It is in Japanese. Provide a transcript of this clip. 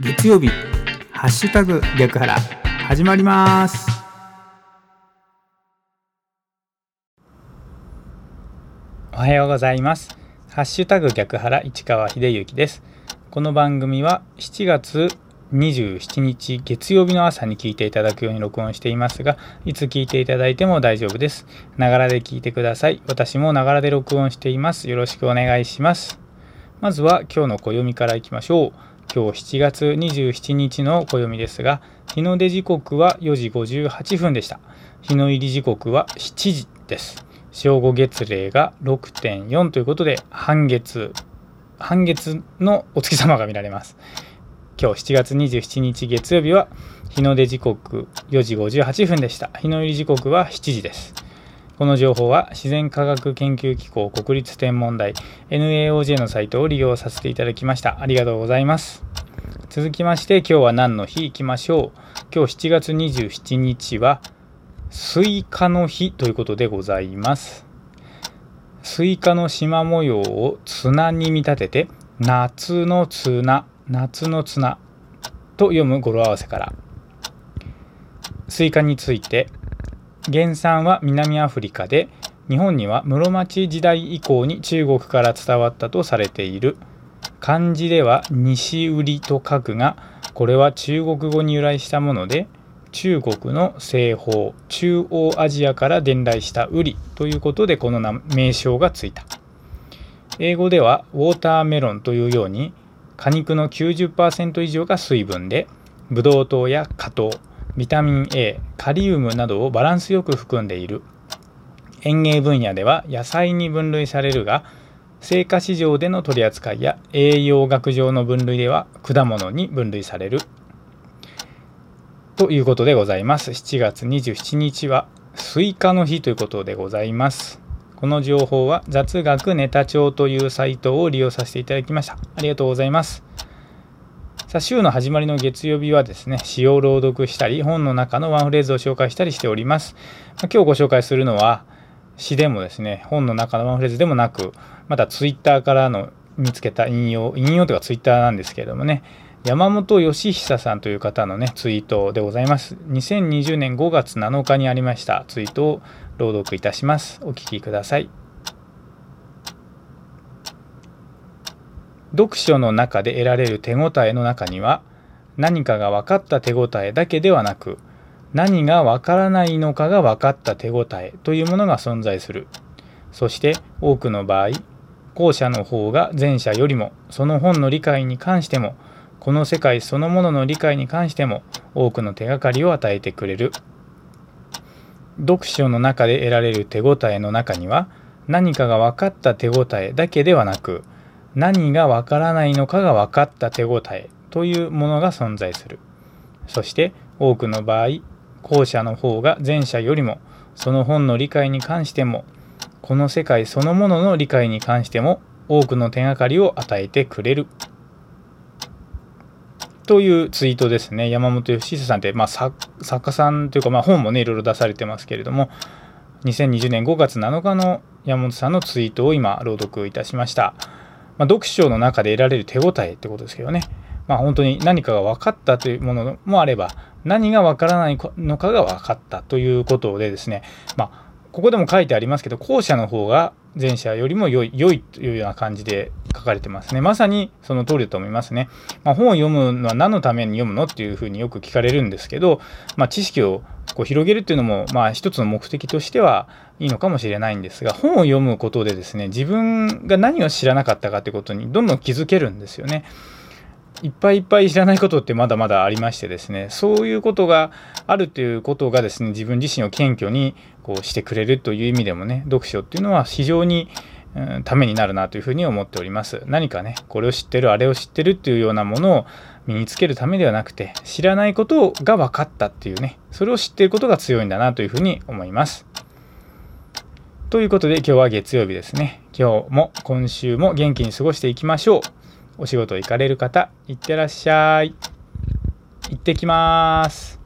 月曜日ハッシュタグ逆腹始まります。おはようございます。ハッシュタグ逆腹市川秀幸です。この番組は7月27日月曜日の朝に聞いていただくように録音していますがいつ聞いていただいても大丈夫です。ながらで聞いてください。私もながらで録音しています。よろしくお願いします。まずは今日の暦からいきましょう。今日7月27日の暦ですが日の出時刻は4時58分でした。日の入り時刻は7時です。正午月齢が6.4ということで半月半月のお月様が見られます。今日7月27日月曜日は日の出時刻4時58分でした。日の入り時刻は7時です。この情報は自然科学研究機構国立天文台 NAOJ のサイトを利用させていただきました。ありがとうございます。続きまして今日は何の日いきましょう。今日7月27日はスイカの日ということでございます。スイカの縞模様を綱に見立てて夏の綱夏の綱と読む語呂合わせから。スイカについて原産は南アフリカで日本には室町時代以降に中国から伝わったとされている。漢字では西売りと書くがこれは中国語に由来したもので中国の西方中央アジアから伝来したウリということでこの名称がついた。英語ではウォーターメロンというように果肉の90%以上が水分でブドウ糖や果糖ビタミン A カリウムなどをバランスよく含んでいる園芸分野では野菜に分類されるが青果市場での取り扱いや栄養学上の分類では果物に分類されるということでございます7月27日はスイカの日ということでございますこの情報は雑学ネタ帳というサイトを利用させていただきました。ありがとうございます。さあ、週の始まりの月曜日はですね、詩を朗読したり、本の中のワンフレーズを紹介したりしております。ま今日ご紹介するのは、詩でもですね、本の中のワンフレーズでもなく、またツイッターからの見つけた引用、引用というかツイッターなんですけれどもね、山本義久さんという方のね、ツイートでございます。2020年5月7日にありましたツイートを朗読いたします。お聞きください。読書の中で得られる手応えの中には何かが分かった手応えだけではなく何が分からないのかが分かった手応えというものが存在する。そして多くの場合後者の方が前者よりもその本の理解に関してもこの世界そのものの理解に関しても多くの手がかりを与えてくれる。読書の中で得られる手応えの中には何かが分かった手応えだけではなく何が分からないのかが分かった手応えというものが存在するそして多くの場合後者の方が前者よりもその本の理解に関してもこの世界そのものの理解に関しても多くの手がかりを与えてくれるというツイートですね。山本義久さんって、まあ、作家さんというか、まあ、本もね、いろいろ出されてますけれども、2020年5月7日の山本さんのツイートを今、朗読いたしました。まあ、読書の中で得られる手応えってことですけどね。まあ、本当に何かが分かったというものもあれば、何が分からないのかが分かったということでですね、まあ、ここでも書いてありますけど、後者の方が前者よりも良い良いというような感じで書かれてますね。まさにその通りだと思いますね。まあ、本を読むのは何のために読むのっていうふうによく聞かれるんですけど、まあ、知識をこう広げるっていうのも、まあ、一つの目的としてはいいのかもしれないんですが、本を読むことでですね、自分が何を知らなかったかってことにどんどん気づけるんですよね。いっぱいいっぱい知らないことってまだまだありましてですねそういうことがあるということがですね自分自身を謙虚にこうしてくれるという意味でもね読書っていうのは非常に、うん、ためになるなというふうに思っております何かねこれを知ってるあれを知ってるっていうようなものを身につけるためではなくて知らないことが分かったっていうねそれを知っていることが強いんだなというふうに思いますということで今日は月曜日ですね今日も今週も元気に過ごしていきましょうお仕事行かれる方、いってらっしゃい。行ってきます。